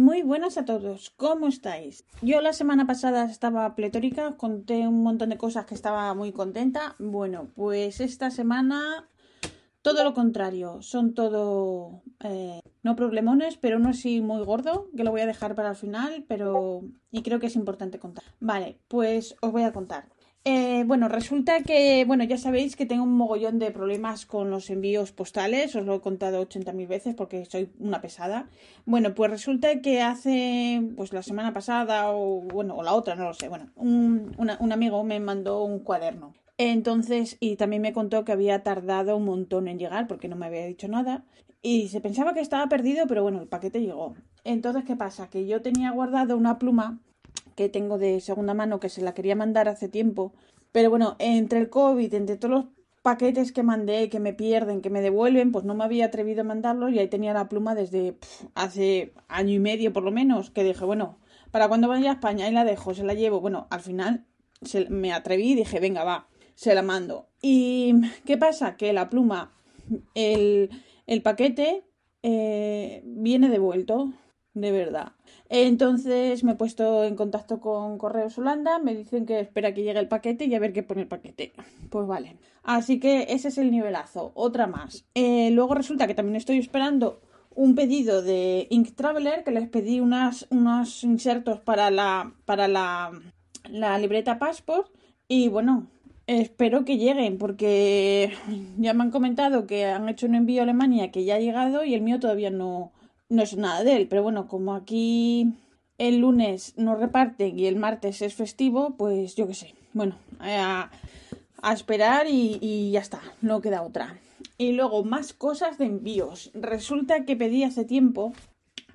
Muy buenas a todos, ¿cómo estáis? Yo la semana pasada estaba pletórica, conté un montón de cosas que estaba muy contenta. Bueno, pues esta semana todo lo contrario, son todo eh, no problemones, pero uno sí muy gordo, que lo voy a dejar para el final, pero y creo que es importante contar. Vale, pues os voy a contar. Eh, bueno, resulta que, bueno, ya sabéis que tengo un mogollón de problemas con los envíos postales, os lo he contado 80.000 veces porque soy una pesada. Bueno, pues resulta que hace, pues la semana pasada o, bueno, o la otra, no lo sé, bueno, un, un amigo me mandó un cuaderno. Entonces, y también me contó que había tardado un montón en llegar porque no me había dicho nada. Y se pensaba que estaba perdido, pero bueno, el paquete llegó. Entonces, ¿qué pasa? Que yo tenía guardado una pluma que tengo de segunda mano que se la quería mandar hace tiempo. Pero bueno, entre el COVID, entre todos los paquetes que mandé, que me pierden, que me devuelven, pues no me había atrevido a mandarlos y ahí tenía la pluma desde hace año y medio por lo menos, que dije, bueno, para cuando vaya a España y la dejo, se la llevo. Bueno, al final se, me atreví y dije, venga, va, se la mando. ¿Y qué pasa? Que la pluma, el, el paquete eh, viene devuelto, de verdad. Entonces me he puesto en contacto con Correos Holanda, me dicen que espera que llegue el paquete y a ver qué pone el paquete. Pues vale. Así que ese es el nivelazo. Otra más. Eh, luego resulta que también estoy esperando un pedido de Ink Traveler, que les pedí unas, unos insertos para la, para la, la libreta Passport. Y bueno, espero que lleguen, porque ya me han comentado que han hecho un envío a Alemania que ya ha llegado y el mío todavía no, no es nada de él, pero bueno, como aquí el lunes no reparten y el martes es festivo, pues yo qué sé. Bueno, a, esperar y, y, ya está, no queda otra. Y luego más cosas de envíos. Resulta que pedí hace tiempo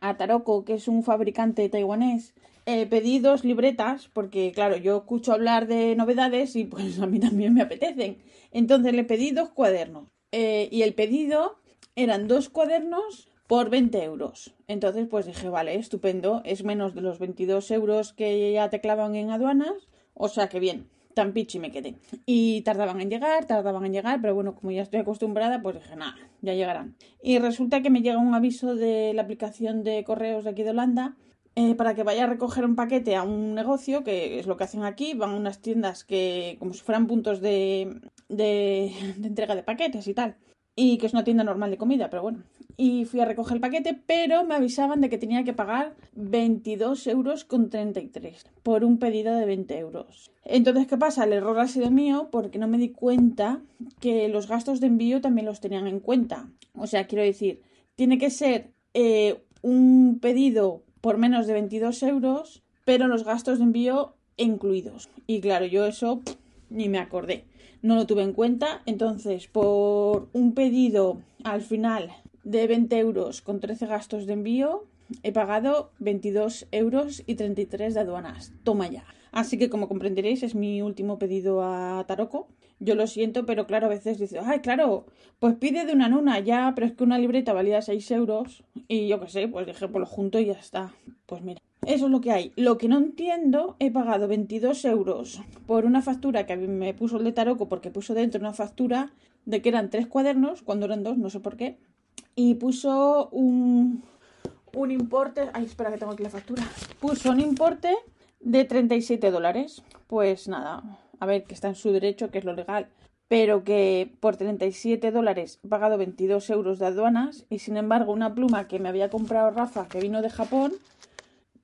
a Taroko, que es un fabricante taiwanés, eh, pedí dos libretas, porque claro, yo escucho hablar de novedades y pues a mí también me apetecen. Entonces le pedí dos cuadernos. Eh, y el pedido eran dos cuadernos por 20 euros. Entonces, pues dije, vale, estupendo, es menos de los 22 euros que ya te clavan en aduanas, o sea que bien, tan pichi me quedé. Y tardaban en llegar, tardaban en llegar, pero bueno, como ya estoy acostumbrada, pues dije, nada, ya llegarán. Y resulta que me llega un aviso de la aplicación de correos de aquí de Holanda eh, para que vaya a recoger un paquete a un negocio, que es lo que hacen aquí, van a unas tiendas que como si fueran puntos de, entrega de paquetes y tal y que es una tienda normal de comida, pero bueno. Y fui a recoger el paquete, pero me avisaban de que tenía que pagar 22 euros con 33 por un pedido de 20 euros. Entonces, ¿qué pasa? El error ha sido mío porque no me di cuenta que los gastos de envío también los tenían en cuenta. O sea, quiero decir, tiene que ser eh, un pedido por menos de 22 euros, pero los gastos de envío incluidos. Y claro, yo eso ni me acordé no lo tuve en cuenta. Entonces, por un pedido al final de 20 euros con 13 gastos de envío, he pagado 22 euros y 33 de aduanas. Toma ya. Así que como comprenderéis es mi último pedido a Taroco. Yo lo siento, pero claro, a veces dice, ay, claro, pues pide de una nuna ya, pero es que una libreta valía 6 euros y yo qué sé, pues dije por lo junto y ya está. Pues mira. Eso es lo que hay. Lo que no entiendo, he pagado 22 euros por una factura que me puso el de Taroco porque puso dentro una factura de que eran tres cuadernos, cuando eran dos, no sé por qué. Y puso un, un importe. Ay, espera que tengo aquí la factura. Puso un importe de 37 dólares. Pues nada, a ver, que está en su derecho, que es lo legal. Pero que por 37 dólares he pagado 22 euros de aduanas. Y sin embargo, una pluma que me había comprado Rafa, que vino de Japón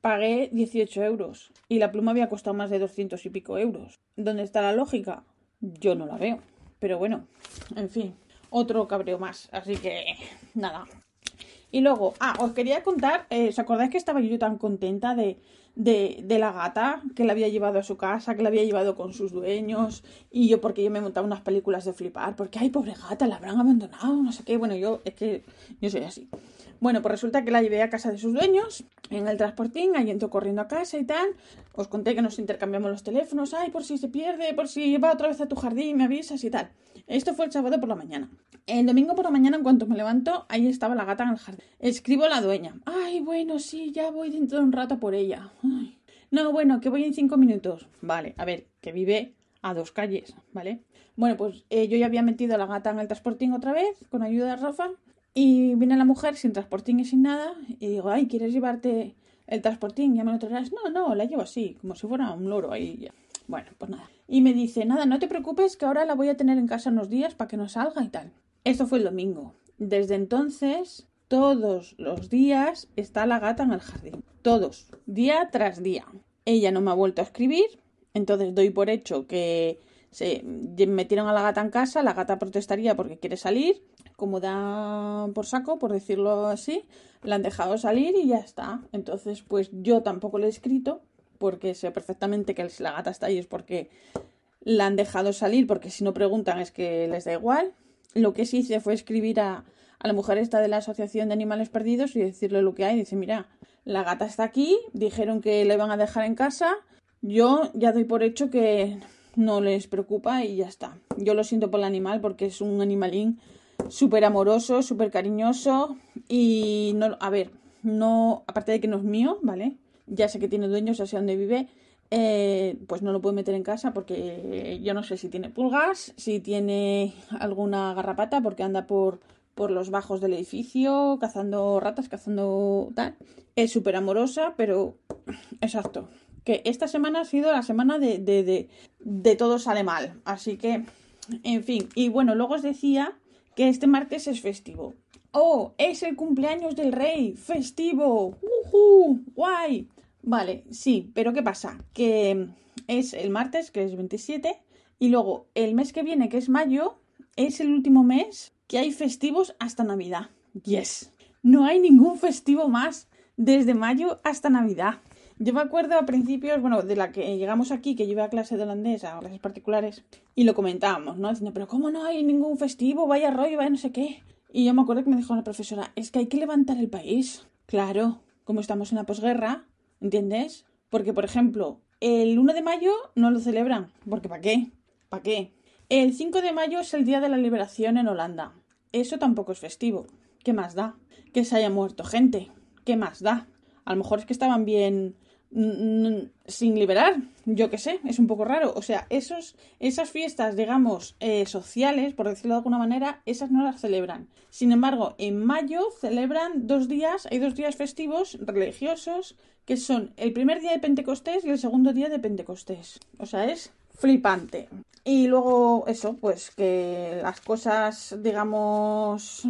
pagué 18 euros y la pluma había costado más de 200 y pico euros. ¿Dónde está la lógica? Yo no la veo. Pero bueno, en fin, otro cabreo más. Así que nada. Y luego, ah, os quería contar, eh, ¿os acordáis que estaba yo tan contenta de, de, de, la gata que la había llevado a su casa, que la había llevado con sus dueños? Y yo, porque yo me montaba unas películas de flipar, porque, ay, pobre gata, la habrán abandonado, no sé qué. Bueno, yo, es que yo soy así. Bueno, pues resulta que la llevé a casa de sus dueños, en el transportín, ahí entro corriendo a casa y tal. Os conté que nos intercambiamos los teléfonos, ay, por si se pierde, por si va otra vez a tu jardín, me avisas y tal. Esto fue el sábado por la mañana. El domingo por la mañana, en cuanto me levanto, ahí estaba la gata en el jardín. Escribo a la dueña. Ay, bueno, sí, ya voy dentro de un rato por ella. No, bueno, que voy en cinco minutos. Vale, a ver, que vive a dos calles, ¿vale? Bueno, pues eh, yo ya había metido a la gata en el transportín otra vez, con ayuda de Rafa, y viene la mujer sin transportín y sin nada y digo, ay, ¿quieres llevarte el transportín, ya me lo traerás. No, no, la llevo así, como si fuera un loro ahí. Ya. Bueno, pues nada. Y me dice, nada, no te preocupes que ahora la voy a tener en casa unos días para que no salga y tal. Esto fue el domingo. Desde entonces, todos los días está la gata en el jardín. Todos, día tras día. Ella no me ha vuelto a escribir, entonces doy por hecho que se metieron a la gata en casa, la gata protestaría porque quiere salir, como da por saco, por decirlo así, la han dejado salir y ya está. Entonces, pues yo tampoco le he escrito, porque sé perfectamente que la gata está ahí es porque la han dejado salir, porque si no preguntan es que les da igual. Lo que sí hice fue escribir a, la mujer esta de la Asociación de Animales Perdidos y decirle lo que hay. Dice, mira, la gata está aquí, dijeron que le van a dejar en casa, yo ya doy por hecho que no les preocupa y ya está. Yo lo siento por el animal porque es un animalín súper amoroso, súper cariñoso y no, a ver, no, aparte de que no es mío, ¿vale? Ya sé que tiene dueños, ya sé dónde vive, eh, pues no lo puedo meter en casa porque yo no sé si tiene pulgas, si tiene alguna garrapata porque anda por por los bajos del edificio, cazando ratas, cazando tal. Es súper amorosa, pero exacto. Que esta semana ha sido la semana de, de, de, de todo sale mal. Así que, en fin. Y bueno, luego os decía que este martes es festivo. ¡Oh! Es el cumpleaños del rey. ¡Festivo! ¡Uhú! ¡Guay! Vale, sí, pero ¿qué pasa? Que es el martes, que es 27, y luego el mes que viene, que es mayo, es el último mes que hay festivos hasta Navidad. Yes. No hay ningún festivo más desde mayo hasta Navidad. Yo me acuerdo a principios, bueno, de la que llegamos aquí, que yo iba a clase de holandés, a clases particulares, y lo comentábamos, ¿no? Diciendo, pero ¿cómo no hay ningún festivo? Vaya rollo, vaya no sé qué. Y yo me acuerdo que me dijo la profesora, es que hay que levantar el país. Claro, como estamos en la posguerra, ¿entiendes? Porque, por ejemplo, el 1 de mayo no lo celebran, porque ¿para qué? ¿Para qué? El 5 de mayo es el día de la liberación en Holanda. Eso tampoco es festivo. ¿Qué más da? Que se haya muerto gente. ¿Qué más da? A lo mejor es que estaban bien sin liberar, yo qué sé, es un poco raro. O sea, esos, esas fiestas, digamos, eh, sociales, por decirlo de alguna manera, esas no las celebran. Sin embargo, en mayo celebran dos días, hay dos días festivos religiosos, que son el primer día de Pentecostés y el segundo día de Pentecostés. O sea, es flipante. Y luego eso, pues que las cosas, digamos,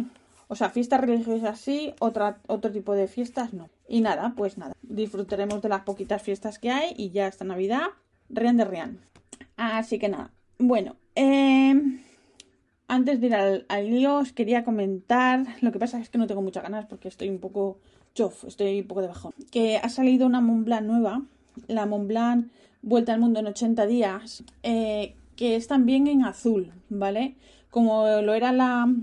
o sea, fiestas religiosas sí, otra, otro tipo de fiestas no. Y nada, pues nada, disfrutaremos de las poquitas fiestas que hay y ya hasta Navidad, rian de rian. Así que nada, bueno, em, antes de ir al, al, lío os quería comentar, lo que pasa es que no tengo muchas ganas porque estoy un poco chof, estoy un poco de bajón, que ha salido una Montblanc nueva, la Montblanc Vuelta al Mundo en 80 días, eh, que es también en azul, ¿vale? Como lo era la,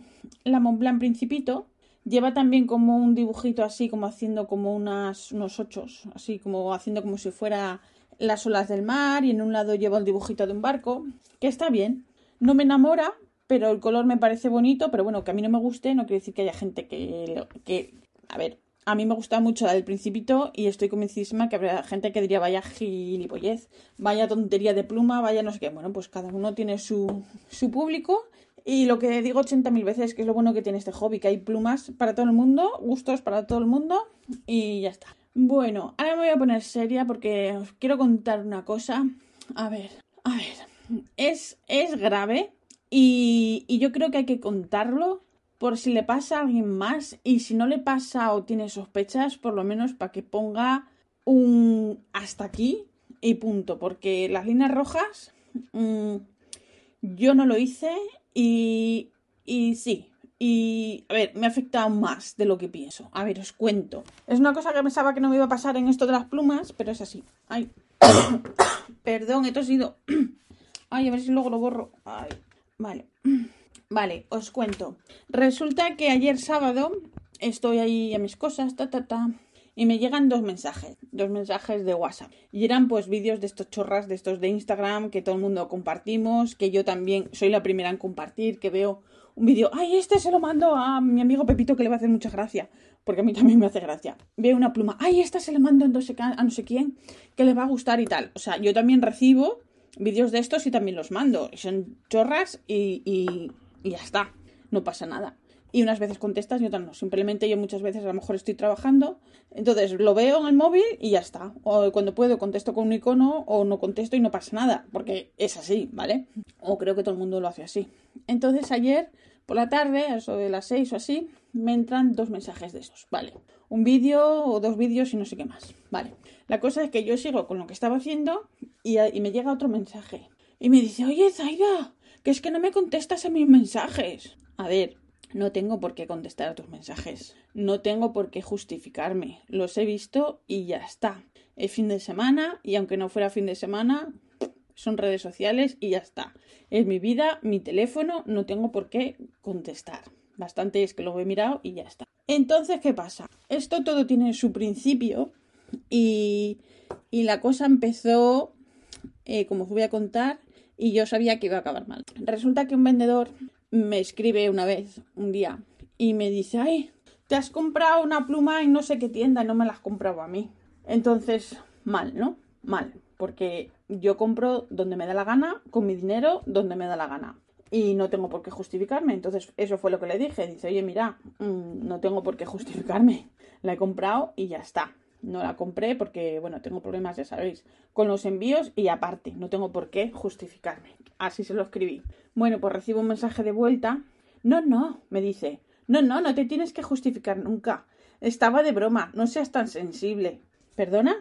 la Montblanc Principito, lleva también como un dibujito así, como haciendo como unas, unos ochos, así como haciendo como si fuera las olas del mar y en un lado lleva el dibujito de un barco, que está bien. No me enamora, pero el color me parece bonito, pero bueno, que a mí no me guste no quiere decir que haya gente que, que a ver, a mí me gusta mucho la del Principito y estoy convencidísima que habrá gente que diría vaya gilipollez, vaya tontería de pluma, vaya no sé qué. Bueno, pues cada uno tiene su, su público y lo que digo 80.000 veces que es lo bueno que tiene este hobby, que hay plumas para todo el mundo, gustos para todo el mundo y ya está. Bueno, ahora me voy a poner seria porque os quiero contar una cosa. A ver, a ver, es, es grave y, y yo creo que hay que contarlo por si le pasa a alguien más y si no le pasa o tiene sospechas, por lo menos para que ponga un hasta aquí y punto, porque las líneas rojas mmm, yo no lo hice y, sí, y a ver, me ha afectado más de lo que pienso. A ver, os cuento. Es una cosa que pensaba que no me iba a pasar en esto de las plumas, pero es así. Ay, perdón, he tosido. Ay, a ver si luego lo borro. Ay, vale. Vale, os cuento. Resulta que ayer sábado estoy ahí a mis cosas, ta, ta, ta, y me llegan dos mensajes, dos mensajes de WhatsApp. Y eran pues vídeos de estos chorras, de estos de Instagram, que todo el mundo compartimos, que yo también soy la primera en compartir, que veo un vídeo, ay, este se lo mando a mi amigo Pepito que le va a hacer mucha gracia, porque a mí también me hace gracia. Veo una pluma, ay, esta se la mando a no sé, a no sé quién, que le va a gustar y tal. O sea, yo también recibo vídeos de estos y también los mando. Son chorras y, y y ya está, no pasa nada. Y unas veces contestas y otras no. Simplemente yo muchas veces a lo mejor estoy trabajando, entonces lo veo en el móvil y ya está. O cuando puedo contesto con un icono o no contesto y no pasa nada, porque es así, ¿vale? O creo que todo el mundo lo hace así. Entonces ayer por la tarde, a eso de las seis o así, me entran dos mensajes de estos, ¿vale? Un vídeo o dos vídeos y no sé qué más, ¿vale? La cosa es que yo sigo con lo que estaba haciendo y, me llega otro mensaje. Y me dice, oye, Zaida, que es que no me contestas a mis mensajes. A ver, no tengo por qué contestar a tus mensajes. No tengo por qué justificarme. Los he visto y ya está. Es fin de semana y aunque no fuera fin de semana, son redes sociales y ya está. Es mi vida, mi teléfono, no tengo por qué contestar. Bastante es que lo he mirado y ya está. Entonces, ¿qué pasa? Esto todo tiene su principio y, la cosa empezó, eh, como os voy a contar, y yo sabía que iba a acabar mal. Resulta que un vendedor me escribe una vez, un día, y me dice, ay, te has comprado una pluma en no sé qué tienda y no me la has comprado a mí. Entonces, mal, ¿no? Mal, porque yo compro donde me da la gana, con mi dinero, donde me da la gana. Y no tengo por qué justificarme. Entonces, eso fue lo que le dije. Dice, oye, mira, mm, no tengo por qué justificarme. La he comprado y ya está. No la compré porque, bueno, tengo problemas, ya sabéis, con los envíos y aparte, no tengo por qué justificarme. Así se lo escribí. Bueno, pues recibo un mensaje de vuelta. No, no, me dice. No, no, no te tienes que justificar nunca. Estaba de broma, no seas tan sensible. ¿Perdona?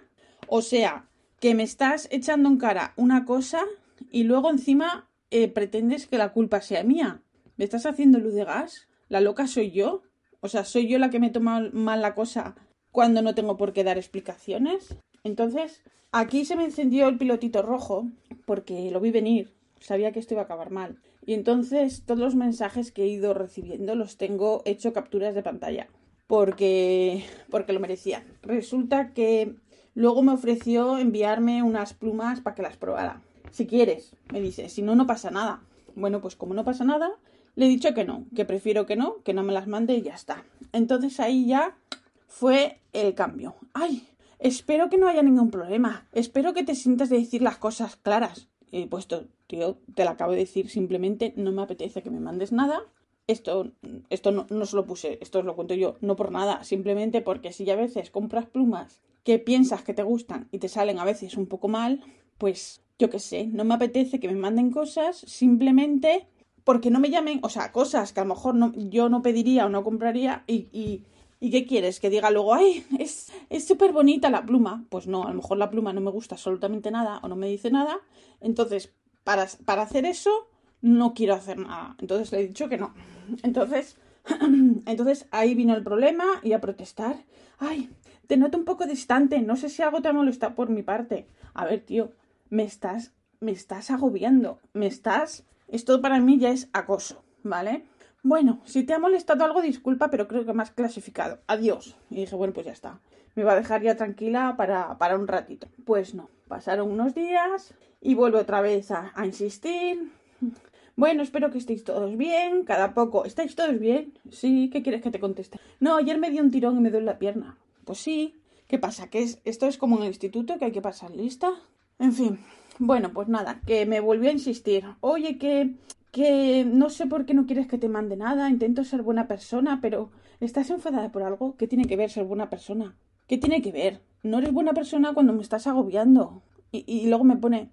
O sea, que me estás echando en cara una cosa y luego encima eh, pretendes que la culpa sea mía. ¿Me estás haciendo luz de gas? ¿La loca soy yo? O sea, ¿soy yo la que me toma mal la cosa cuando no tengo por qué dar explicaciones? Entonces, aquí se me encendió el pilotito rojo porque lo vi venir. Sabía que esto iba a acabar mal. Y entonces todos los mensajes que he ido recibiendo los tengo hecho capturas de pantalla. Porque, porque lo merecían. Resulta que luego me ofreció enviarme unas plumas para que las probara. Si quieres, me dice, si no, no pasa nada. Bueno, pues como no pasa nada, le he dicho que no, que prefiero que no, que no me las mande y ya está. Entonces ahí ya fue el cambio. ¡Ay! Espero que no haya ningún problema. Espero que te sientas de decir las cosas claras. He puesto, tío, te lo acabo de decir, simplemente no me apetece que me mandes nada. Esto, esto no, no se lo puse, esto os lo cuento yo, no por nada, simplemente porque si a veces compras plumas que piensas que te gustan y te salen a veces un poco mal, pues yo qué sé, no me apetece que me manden cosas simplemente porque no me llamen, o sea, cosas que a lo mejor yo no pediría o no compraría y, y ¿qué quieres? Que diga luego, ay, es súper bonita la pluma. Pues no, a lo mejor la pluma no me gusta absolutamente nada o no me dice nada. Entonces, para, para hacer eso, no quiero hacer nada. Entonces le he dicho que no. Entonces, entonces ahí vino el problema y a protestar. Ay, te noto un poco distante, no sé si algo te molesta por mi parte. A ver, tío, me estás, me estás agobiando, me estás... Esto para mí ya es acoso, ¿vale? Bueno, si te ha molestado algo, disculpa, pero creo que me has clasificado. Adiós. Y dije, bueno, pues ya está. Me va a dejar ya tranquila para, para un ratito. Pues no. Pasaron unos días y vuelvo otra vez a, insistir. Bueno, espero que estéis todos bien. Cada poco. ¿Estáis todos bien? Sí, ¿qué quieres que te conteste? No, ayer me dio un tirón y me duele la pierna. Pues sí. ¿Qué pasa? ¿Que es, esto es como en el instituto que hay que pasar lista? En fin, bueno, pues nada, que me volvió a insistir. Oye, que, que no sé por qué no quieres que te mande nada, intento ser buena persona, pero ¿estás enfadada por algo? ¿Qué tiene que ver ser buena persona? ¿Qué tiene que ver? No eres buena persona cuando me estás agobiando. Y, y luego me pone,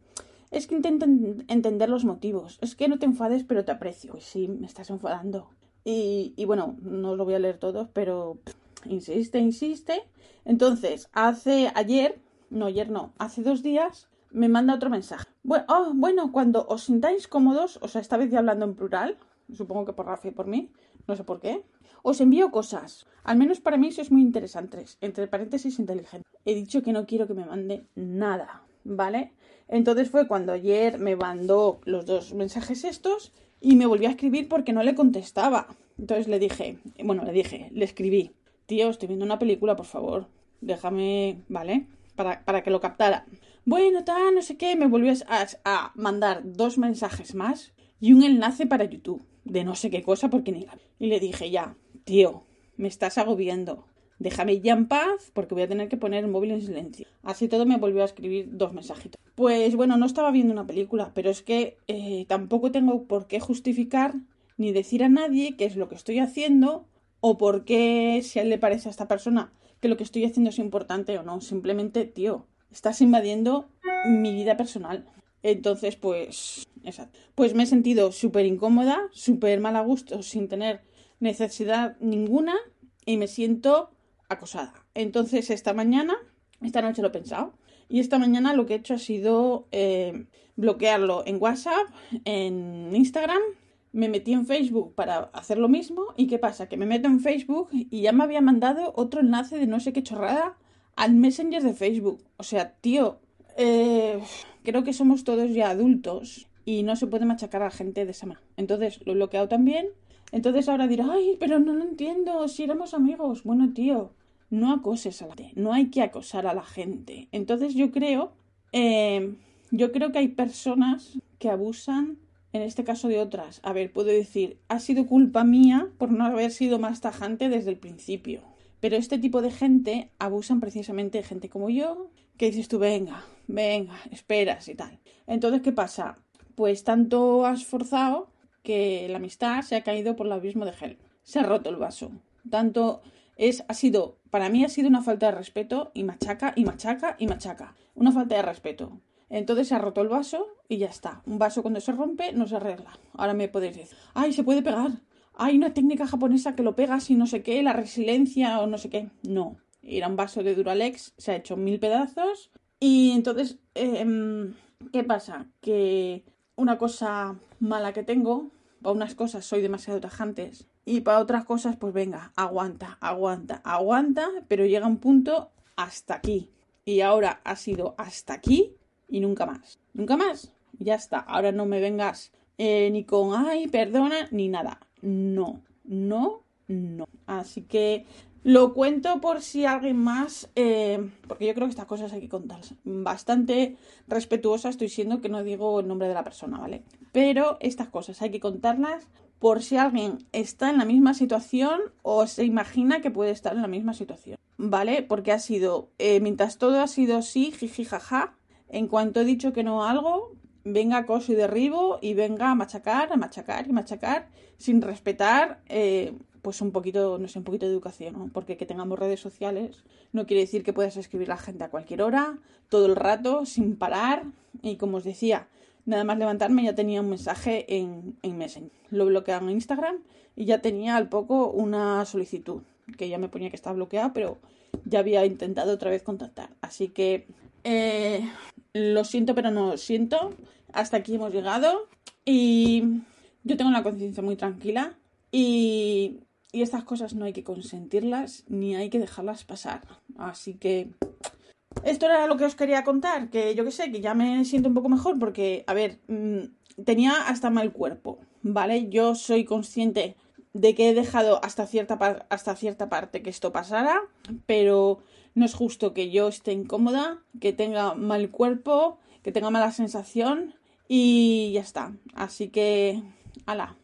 es que intento entender los motivos. Es que no te enfades, pero te aprecio. Pues sí, me estás enfadando. Y, y bueno, no lo voy a leer todos, pero insiste, insiste. Entonces, hace ayer, no ayer no, hace dos días, me manda otro mensaje. Bueno, oh, bueno, cuando os sintáis cómodos, o sea, esta vez ya hablando en plural, supongo que por Rafa y por mí, no sé por qué, os envío cosas. Al menos para mí eso es muy interesante. Entre paréntesis, inteligente. He dicho que no quiero que me mande nada, ¿vale? Entonces fue cuando ayer me mandó los dos mensajes estos y me volvió a escribir porque no le contestaba. Entonces le dije, bueno, le dije, le escribí, tío, estoy viendo una película, por favor, déjame, ¿vale? Para, para que lo captara bueno, tal, no sé qué, me volvió a, mandar dos mensajes más y un enlace para YouTube de no sé qué cosa porque ni Y le dije, ya, tío, me estás agobiando. Déjame ya en paz porque voy a tener que poner el móvil en silencio. Así todo me volvió a escribir dos mensajitos. Pues bueno, no estaba viendo una película, pero es que eh, tampoco tengo por qué justificar ni decir a nadie qué es lo que estoy haciendo o por qué si a él le parece a esta persona que lo que estoy haciendo es importante o no. Simplemente, tío, estás invadiendo mi vida personal. Entonces, pues, exacto. Pues me he sentido súper incómoda, súper mal a gusto, sin tener necesidad ninguna y me siento acosada. Entonces, esta mañana, esta noche lo he pensado, y esta mañana lo que he hecho ha sido eh, bloquearlo en WhatsApp, en Instagram, me metí en Facebook para hacer lo mismo, y ¿qué pasa? Que me meto en Facebook y ya me había mandado otro enlace de no sé qué chorrada al Messenger de Facebook. O sea, tío, eh, creo que somos todos ya adultos y no se puede machacar a la gente de esa manera. Entonces lo he bloqueado también. Entonces ahora dirá, ay, pero no lo entiendo, si éramos amigos. Bueno, tío, no acoses a la gente, no hay que acosar a la gente. Entonces yo creo, eh, yo creo que hay personas que abusan, en este caso de otras. A ver, puedo decir, ha sido culpa mía por no haber sido más tajante desde el principio. Pero este tipo de gente abusan precisamente de gente como yo, que dices tú, venga, venga, esperas y tal. Entonces, ¿qué pasa? Pues tanto has forzado que la amistad se ha caído por el abismo de gel. Se ha roto el vaso. Tanto es, ha sido, para mí ha sido una falta de respeto y machaca y machaca y machaca. Una falta de respeto. Entonces se ha roto el vaso y ya está. Un vaso cuando se rompe no se arregla. Ahora me podéis decir, ay, se puede pegar. Hay una técnica japonesa que lo pegas y no sé qué, la resiliencia o no sé qué. No. Era un vaso de Duralex, se ha hecho mil pedazos y entonces, em, ¿qué pasa? Que una cosa mala que tengo, para unas cosas soy demasiado tajantes y para otras cosas, pues venga, aguanta, aguanta, aguanta, pero llega un punto hasta aquí. Y ahora ha sido hasta aquí y nunca más. Nunca más. Ya está. Ahora no me vengas eh, ni con ay, perdona, ni nada. No, no, no. Así que lo cuento por si alguien más, eh, porque yo creo que estas cosas hay que contarlas. Bastante respetuosa estoy siendo que no digo el nombre de la persona, ¿vale? Pero estas cosas hay que contarlas por si alguien está en la misma situación o se imagina que puede estar en la misma situación, ¿vale? Porque ha sido, eh, mientras todo ha sido así, jiji, jaja, en cuanto he dicho que no algo, venga acoso y derribo y venga a machacar, a machacar y machacar sin respetar eh, pues un poquito, no sé, un poquito de educación. Porque que tengamos redes sociales no quiere decir que puedas escribir a la gente a cualquier hora, todo el rato, sin parar. Y como os decía, nada más levantarme ya tenía un mensaje en, en Messenger. Lo bloqueaba en Instagram y ya tenía al poco una solicitud, que ya me ponía que estaba bloqueado, pero ya había intentado otra vez contactar. Así que eh, lo siento, pero no lo siento. Hasta aquí hemos llegado. Y yo tengo la conciencia muy tranquila. Y y estas cosas no hay que consentirlas ni hay que dejarlas pasar. Así que esto era lo que os quería contar, que yo que sé, que ya me siento un poco mejor porque, a ver, mm, tenía hasta mal cuerpo, ¿vale? Yo soy consciente de que he dejado hasta cierta, hasta cierta parte que esto pasara, pero no es justo que yo esté incómoda, que tenga mal cuerpo, que tenga mala sensación y ya está. Así que, ala,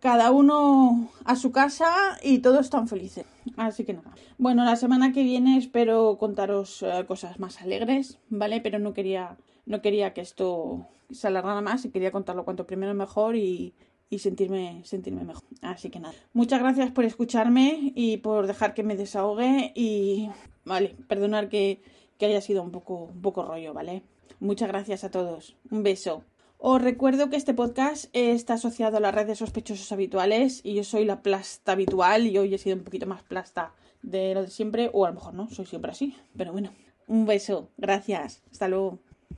cada uno a su casa y todos están felices. Así que nada. Bueno, la semana que viene espero contaros eh, cosas más alegres, ¿vale? Pero no quería, no quería que esto se alargara más y quería contarlo cuanto primero mejor y, y sentirme, sentirme mejor. Así que nada. Muchas gracias por escucharme y por dejar que me desahogue y, vale, perdonar que, que haya sido un poco, un poco rollo, ¿vale? Muchas gracias a todos. Un beso. Os recuerdo que este podcast está asociado a la red de sospechosos habituales y yo soy la plasta habitual y hoy he sido un poquito más plasta de lo de siempre, o a lo mejor no, soy siempre así, pero bueno, un beso, gracias, hasta luego.